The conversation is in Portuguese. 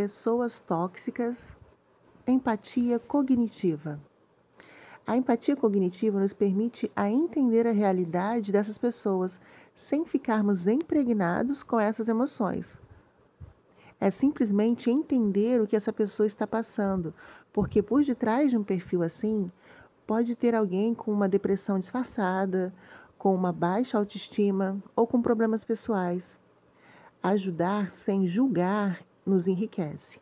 pessoas tóxicas, empatia cognitiva. A empatia cognitiva nos permite a entender a realidade dessas pessoas sem ficarmos impregnados com essas emoções. É simplesmente entender o que essa pessoa está passando, porque por detrás de um perfil assim, pode ter alguém com uma depressão disfarçada, com uma baixa autoestima ou com problemas pessoais. Ajudar sem julgar nos enriquece.